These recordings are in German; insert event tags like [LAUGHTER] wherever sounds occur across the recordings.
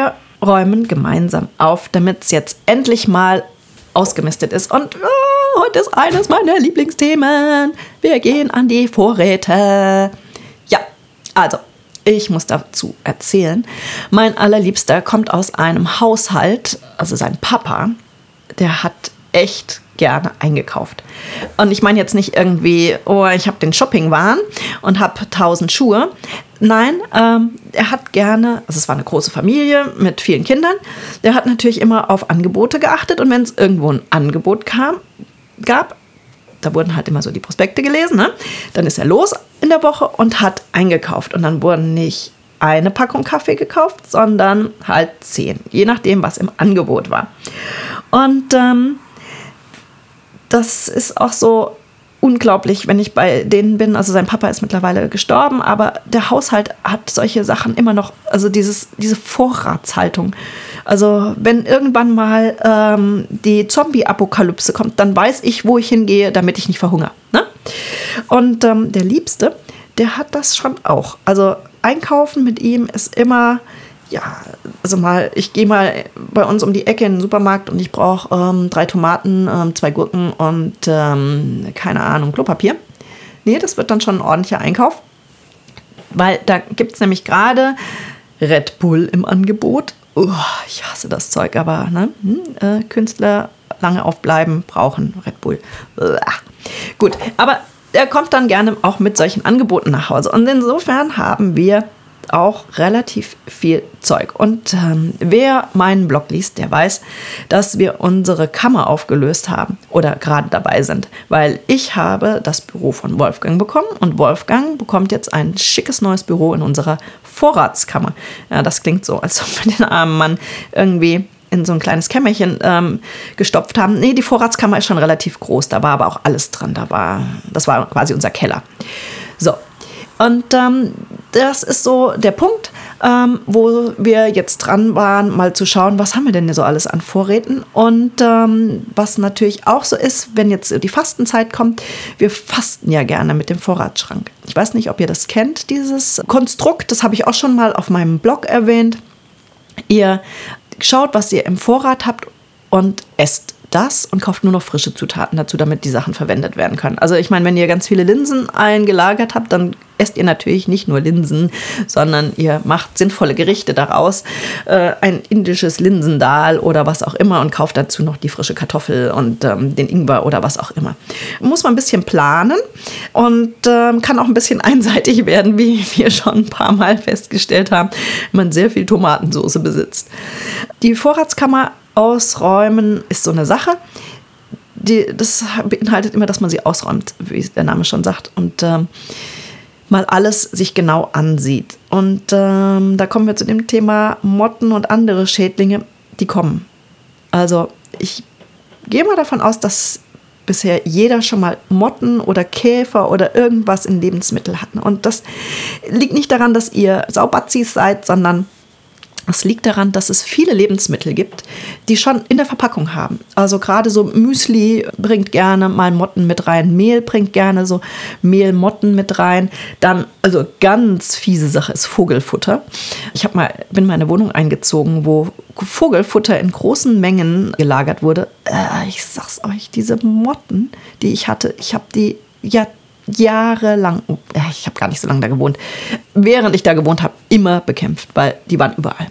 wir räumen gemeinsam auf, damit es jetzt endlich mal ausgemistet ist. Und oh, heute ist eines meiner Lieblingsthemen. Wir gehen an die Vorräte. Ja, also, ich muss dazu erzählen. Mein allerliebster kommt aus einem Haushalt, also sein Papa, der hat echt gerne eingekauft. Und ich meine jetzt nicht irgendwie, oh, ich habe den Shoppingwahn und habe tausend Schuhe. Nein, ähm, er hat gerne, also es war eine große Familie mit vielen Kindern, der hat natürlich immer auf Angebote geachtet und wenn es irgendwo ein Angebot kam, gab, da wurden halt immer so die Prospekte gelesen, ne? dann ist er los in der Woche und hat eingekauft und dann wurden nicht eine Packung Kaffee gekauft, sondern halt zehn, je nachdem, was im Angebot war. Und ähm, das ist auch so unglaublich, wenn ich bei denen bin. Also sein Papa ist mittlerweile gestorben, aber der Haushalt hat solche Sachen immer noch, also dieses, diese Vorratshaltung. Also wenn irgendwann mal ähm, die Zombie-Apokalypse kommt, dann weiß ich, wo ich hingehe, damit ich nicht verhungere. Ne? Und ähm, der Liebste, der hat das schon auch. Also einkaufen mit ihm ist immer ja, also mal, ich gehe mal bei uns um die Ecke in den Supermarkt und ich brauche ähm, drei Tomaten, ähm, zwei Gurken und ähm, keine Ahnung, Klopapier. Nee, das wird dann schon ein ordentlicher Einkauf. Weil da gibt es nämlich gerade Red Bull im Angebot. Uh, ich hasse das Zeug, aber ne? Hm, äh, Künstler lange aufbleiben brauchen Red Bull. Uah. Gut, aber er kommt dann gerne auch mit solchen Angeboten nach Hause. Und insofern haben wir auch relativ viel Zeug. Und ähm, wer meinen Blog liest, der weiß, dass wir unsere Kammer aufgelöst haben oder gerade dabei sind, weil ich habe das Büro von Wolfgang bekommen und Wolfgang bekommt jetzt ein schickes neues Büro in unserer Vorratskammer. Ja, das klingt so, als ob wir den armen Mann irgendwie in so ein kleines Kämmerchen ähm, gestopft haben. Nee, die Vorratskammer ist schon relativ groß, da war aber auch alles drin. Da war, das war quasi unser Keller. So, und ähm, das ist so der Punkt, ähm, wo wir jetzt dran waren, mal zu schauen, was haben wir denn so alles an Vorräten. Und ähm, was natürlich auch so ist, wenn jetzt die Fastenzeit kommt, wir fasten ja gerne mit dem Vorratsschrank. Ich weiß nicht, ob ihr das kennt, dieses Konstrukt. Das habe ich auch schon mal auf meinem Blog erwähnt. Ihr schaut, was ihr im Vorrat habt und esst das und kauft nur noch frische Zutaten dazu, damit die Sachen verwendet werden können. Also ich meine, wenn ihr ganz viele Linsen eingelagert habt, dann esst ihr natürlich nicht nur Linsen, sondern ihr macht sinnvolle Gerichte daraus. Äh, ein indisches Linsendal oder was auch immer und kauft dazu noch die frische Kartoffel und ähm, den Ingwer oder was auch immer. Muss man ein bisschen planen und ähm, kann auch ein bisschen [LAUGHS] einseitig werden, wie wir schon ein paar Mal festgestellt haben, wenn man sehr viel Tomatensauce besitzt. Die Vorratskammer ausräumen ist so eine Sache. Die, das beinhaltet immer, dass man sie ausräumt, wie der Name schon sagt. Und ähm, mal alles sich genau ansieht. Und ähm, da kommen wir zu dem Thema Motten und andere Schädlinge, die kommen. Also ich gehe mal davon aus, dass bisher jeder schon mal Motten oder Käfer oder irgendwas in Lebensmitteln hat. Und das liegt nicht daran, dass ihr Saubatzis seid, sondern das liegt daran, dass es viele Lebensmittel gibt, die schon in der Verpackung haben. Also gerade so Müsli bringt gerne mal Motten mit rein, Mehl bringt gerne so Mehlmotten mit rein. Dann, also ganz fiese Sache ist Vogelfutter. Ich mal, bin mal in eine Wohnung eingezogen, wo Vogelfutter in großen Mengen gelagert wurde. Äh, ich sag's euch, diese Motten, die ich hatte, ich habe die ja jahrelang, ich habe gar nicht so lange da gewohnt, während ich da gewohnt habe, immer bekämpft, weil die waren überall.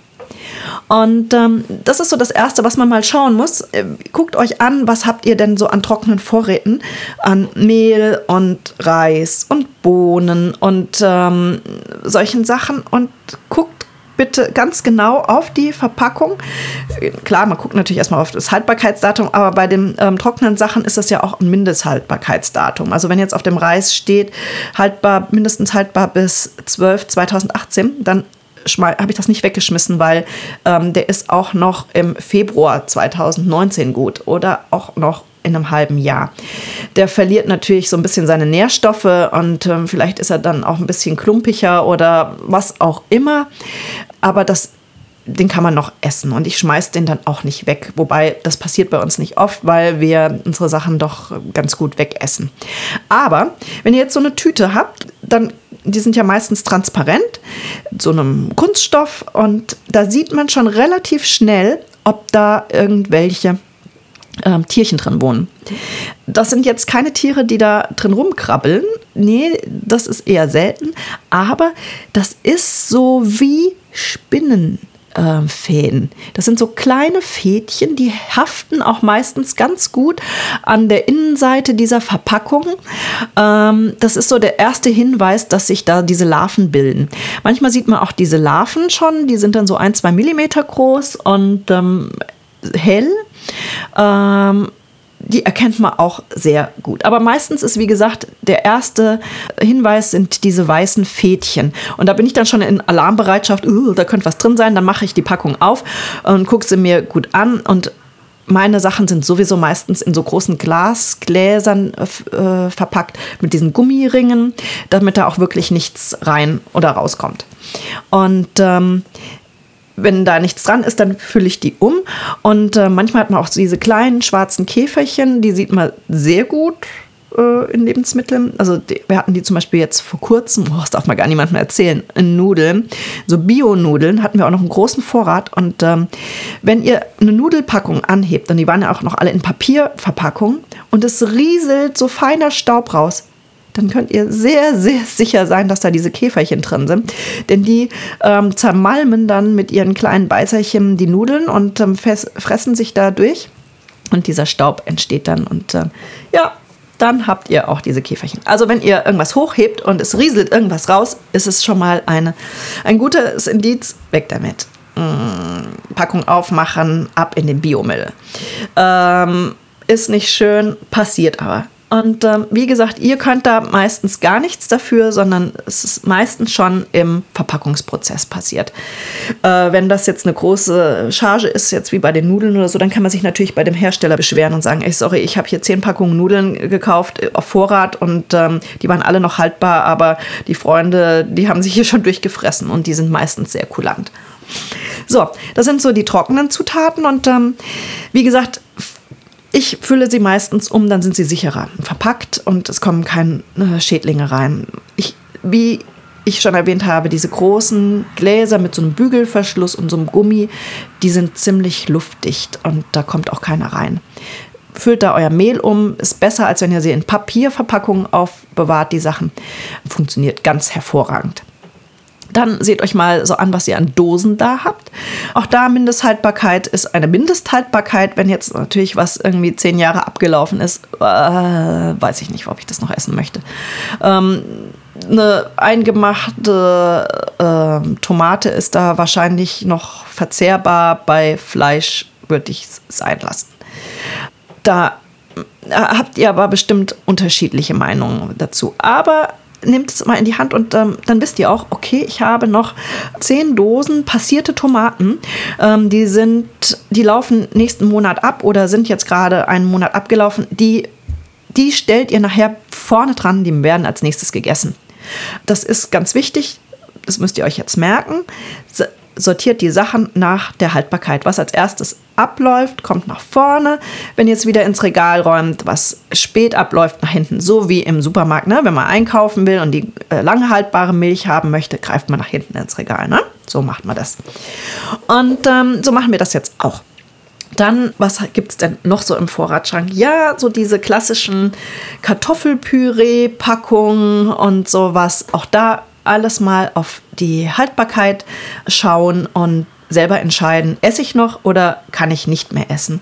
Und ähm, das ist so das Erste, was man mal schauen muss. Äh, guckt euch an, was habt ihr denn so an trockenen Vorräten? An Mehl und Reis und Bohnen und ähm, solchen Sachen und guckt bitte ganz genau auf die Verpackung. Klar, man guckt natürlich erstmal auf das Haltbarkeitsdatum, aber bei den ähm, trockenen Sachen ist das ja auch ein Mindesthaltbarkeitsdatum. Also wenn jetzt auf dem Reis steht, haltbar, mindestens haltbar bis 12 2018, dann habe ich das nicht weggeschmissen, weil ähm, der ist auch noch im Februar 2019 gut oder auch noch in einem halben Jahr. Der verliert natürlich so ein bisschen seine Nährstoffe und ähm, vielleicht ist er dann auch ein bisschen klumpiger oder was auch immer. Aber das den kann man noch essen und ich schmeiß den dann auch nicht weg. Wobei das passiert bei uns nicht oft, weil wir unsere Sachen doch ganz gut wegessen. Aber wenn ihr jetzt so eine Tüte habt, dann die sind ja meistens transparent, so einem Kunststoff und da sieht man schon relativ schnell, ob da irgendwelche ähm, Tierchen drin wohnen. Das sind jetzt keine Tiere, die da drin rumkrabbeln. Nee, das ist eher selten. Aber das ist so wie Spinnen. Fäden. Das sind so kleine Fädchen, die haften auch meistens ganz gut an der Innenseite dieser Verpackung. Ähm, das ist so der erste Hinweis, dass sich da diese Larven bilden. Manchmal sieht man auch diese Larven schon, die sind dann so ein, zwei Millimeter groß und ähm, hell. Ähm, die erkennt man auch sehr gut. Aber meistens ist, wie gesagt, der erste Hinweis sind diese weißen Fädchen. Und da bin ich dann schon in Alarmbereitschaft, uh, da könnte was drin sein, dann mache ich die Packung auf und gucke sie mir gut an und meine Sachen sind sowieso meistens in so großen Glasgläsern äh, verpackt mit diesen Gummiringen, damit da auch wirklich nichts rein oder rauskommt. Und ähm, wenn da nichts dran ist, dann fülle ich die um. Und äh, manchmal hat man auch diese kleinen schwarzen Käferchen, die sieht man sehr gut äh, in Lebensmitteln. Also die, wir hatten die zum Beispiel jetzt vor kurzem, oh, das darf man gar niemandem erzählen, in Nudeln. So Bio-Nudeln hatten wir auch noch einen großen Vorrat. Und ähm, wenn ihr eine Nudelpackung anhebt, und die waren ja auch noch alle in Papierverpackung, und es rieselt so feiner Staub raus, dann könnt ihr sehr, sehr sicher sein, dass da diese Käferchen drin sind. Denn die ähm, zermalmen dann mit ihren kleinen Beißerchen die Nudeln und ähm, fressen sich da durch. Und dieser Staub entsteht dann. Und ähm, ja, dann habt ihr auch diese Käferchen. Also wenn ihr irgendwas hochhebt und es rieselt irgendwas raus, ist es schon mal eine, ein gutes Indiz. Weg damit. Mmh, Packung aufmachen, ab in den Biomüll. Ähm, ist nicht schön, passiert aber. Und ähm, wie gesagt, ihr könnt da meistens gar nichts dafür, sondern es ist meistens schon im Verpackungsprozess passiert. Äh, wenn das jetzt eine große Charge ist, jetzt wie bei den Nudeln oder so, dann kann man sich natürlich bei dem Hersteller beschweren und sagen, ey, sorry, ich habe hier zehn Packungen Nudeln gekauft äh, auf Vorrat und ähm, die waren alle noch haltbar, aber die Freunde, die haben sich hier schon durchgefressen und die sind meistens sehr kulant. So, das sind so die trockenen Zutaten und ähm, wie gesagt, ich fülle sie meistens um, dann sind sie sicherer verpackt und es kommen keine äh, Schädlinge rein. Ich, wie ich schon erwähnt habe, diese großen Gläser mit so einem Bügelverschluss und so einem Gummi, die sind ziemlich luftdicht und da kommt auch keiner rein. Füllt da euer Mehl um, ist besser, als wenn ihr sie in Papierverpackungen aufbewahrt, die Sachen. Funktioniert ganz hervorragend. Dann seht euch mal so an, was ihr an Dosen da habt. Auch da Mindesthaltbarkeit ist eine Mindesthaltbarkeit. Wenn jetzt natürlich was irgendwie zehn Jahre abgelaufen ist, äh, weiß ich nicht, ob ich das noch essen möchte. Ähm, eine eingemachte äh, Tomate ist da wahrscheinlich noch verzehrbar. Bei Fleisch würde ich es sein lassen. Da äh, habt ihr aber bestimmt unterschiedliche Meinungen dazu. Aber nehmt es mal in die Hand und ähm, dann wisst ihr auch, okay, ich habe noch zehn Dosen passierte Tomaten. Ähm, die sind, die laufen nächsten Monat ab oder sind jetzt gerade einen Monat abgelaufen. Die, die stellt ihr nachher vorne dran, die werden als nächstes gegessen. Das ist ganz wichtig. Das müsst ihr euch jetzt merken sortiert die Sachen nach der Haltbarkeit. Was als erstes abläuft, kommt nach vorne. Wenn ihr es wieder ins Regal räumt, was spät abläuft, nach hinten. So wie im Supermarkt. Ne? Wenn man einkaufen will und die äh, lange haltbare Milch haben möchte, greift man nach hinten ins Regal. Ne? So macht man das. Und ähm, so machen wir das jetzt auch. Dann, was gibt es denn noch so im Vorratsschrank? Ja, so diese klassischen Kartoffelpüree-Packungen und sowas. Auch da alles mal auf die Haltbarkeit schauen und selber entscheiden, esse ich noch oder kann ich nicht mehr essen.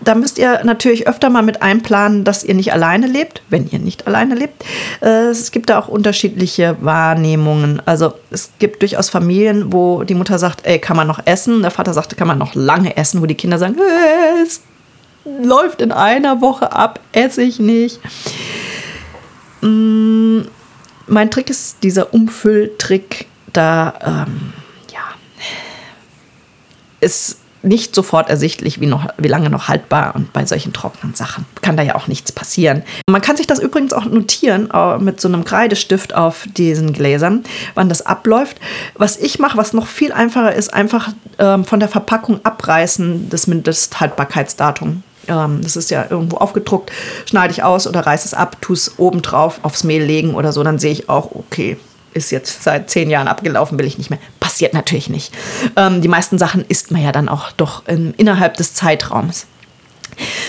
Da müsst ihr natürlich öfter mal mit einplanen, dass ihr nicht alleine lebt, wenn ihr nicht alleine lebt. Äh, es gibt da auch unterschiedliche Wahrnehmungen. Also es gibt durchaus Familien, wo die Mutter sagt, ey, kann man noch essen? Der Vater sagt, kann man noch lange essen, wo die Kinder sagen, äh, es läuft in einer Woche ab, esse ich nicht. Mm, mein Trick ist dieser Umfülltrick. Da, ähm, ja, es nicht sofort ersichtlich, wie, noch, wie lange noch haltbar und bei solchen trockenen Sachen kann da ja auch nichts passieren. Man kann sich das übrigens auch notieren mit so einem Kreidestift auf diesen Gläsern, wann das abläuft. Was ich mache, was noch viel einfacher ist, einfach ähm, von der Verpackung abreißen das Mindesthaltbarkeitsdatum. Ähm, das ist ja irgendwo aufgedruckt, schneide ich aus oder reiße es ab, tue es oben drauf aufs Mehl legen oder so, dann sehe ich auch, okay, ist jetzt seit zehn Jahren abgelaufen, will ich nicht mehr. Passiert natürlich nicht. Ähm, die meisten Sachen isst man ja dann auch doch in, innerhalb des Zeitraums.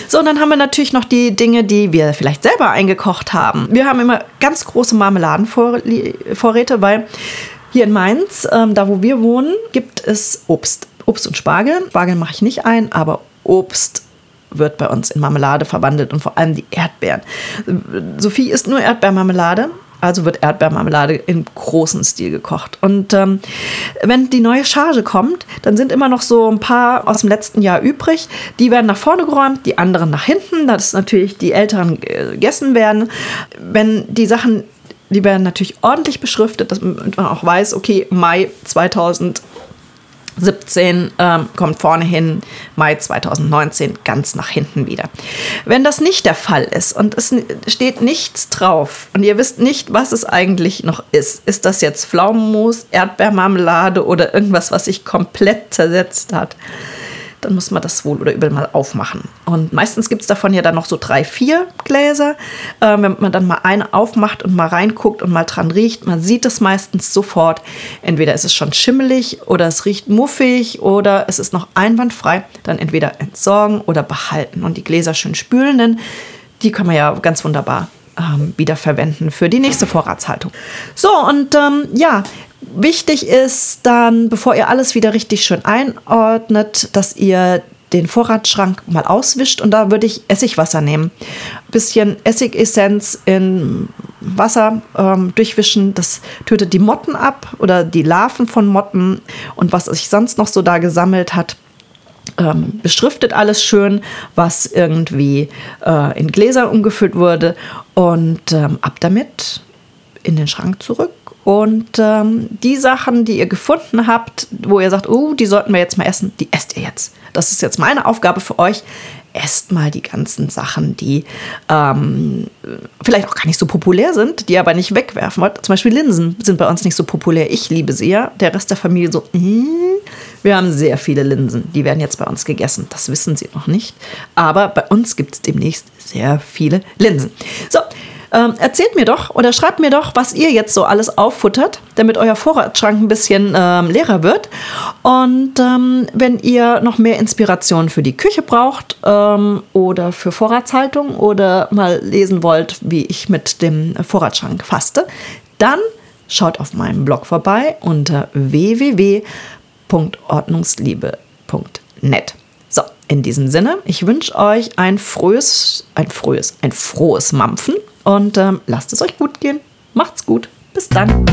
So, und dann haben wir natürlich noch die Dinge, die wir vielleicht selber eingekocht haben. Wir haben immer ganz große Marmeladenvorräte, weil hier in Mainz, ähm, da wo wir wohnen, gibt es Obst. Obst und Spargel. Spargel mache ich nicht ein, aber Obst wird bei uns in Marmelade verwandelt und vor allem die Erdbeeren. Sophie isst nur Erdbeermarmelade. Also wird Erdbeermarmelade im großen Stil gekocht. Und ähm, wenn die neue Charge kommt, dann sind immer noch so ein paar aus dem letzten Jahr übrig. Die werden nach vorne geräumt, die anderen nach hinten. Das ist natürlich die älteren gegessen werden. Wenn die Sachen die werden natürlich ordentlich beschriftet, dass man auch weiß, okay, Mai 2000 17 ähm, kommt vorne hin, Mai 2019 ganz nach hinten wieder. Wenn das nicht der Fall ist und es steht nichts drauf und ihr wisst nicht, was es eigentlich noch ist, ist das jetzt Pflaumenmus, Erdbeermarmelade oder irgendwas, was sich komplett zersetzt hat, dann muss man das wohl oder übel mal aufmachen. Und meistens gibt es davon ja dann noch so drei, vier Gläser. Äh, wenn man dann mal eine aufmacht und mal reinguckt und mal dran riecht, man sieht es meistens sofort. Entweder ist es schon schimmelig oder es riecht muffig oder es ist noch einwandfrei. Dann entweder entsorgen oder behalten. Und die Gläser schön spülen, denn die kann man ja ganz wunderbar ähm, wiederverwenden für die nächste Vorratshaltung. So, und ähm, ja, Wichtig ist dann, bevor ihr alles wieder richtig schön einordnet, dass ihr den Vorratsschrank mal auswischt und da würde ich Essigwasser nehmen. Ein bisschen Essigessenz in Wasser ähm, durchwischen, das tötet die Motten ab oder die Larven von Motten und was sich sonst noch so da gesammelt hat. Ähm, beschriftet alles schön, was irgendwie äh, in Gläser umgefüllt wurde und ähm, ab damit in den Schrank zurück und ähm, die Sachen, die ihr gefunden habt, wo ihr sagt, oh, die sollten wir jetzt mal essen, die esst ihr jetzt. Das ist jetzt meine Aufgabe für euch. Esst mal die ganzen Sachen, die ähm, vielleicht auch gar nicht so populär sind, die ihr aber nicht wegwerfen wollt. Zum Beispiel Linsen sind bei uns nicht so populär. Ich liebe sie ja. Der Rest der Familie so, mm, wir haben sehr viele Linsen. Die werden jetzt bei uns gegessen. Das wissen sie noch nicht. Aber bei uns gibt es demnächst sehr viele Linsen. So, ähm, erzählt mir doch oder schreibt mir doch, was ihr jetzt so alles auffuttert, damit euer Vorratsschrank ein bisschen ähm, leerer wird. Und ähm, wenn ihr noch mehr Inspiration für die Küche braucht ähm, oder für Vorratshaltung oder mal lesen wollt, wie ich mit dem Vorratsschrank faste, dann schaut auf meinem Blog vorbei unter www.ordnungsliebe.net. So, in diesem Sinne, ich wünsche euch ein frühes, ein frühes, ein frohes Mampfen und ähm, lasst es euch gut gehen. Macht's gut. Bis dann.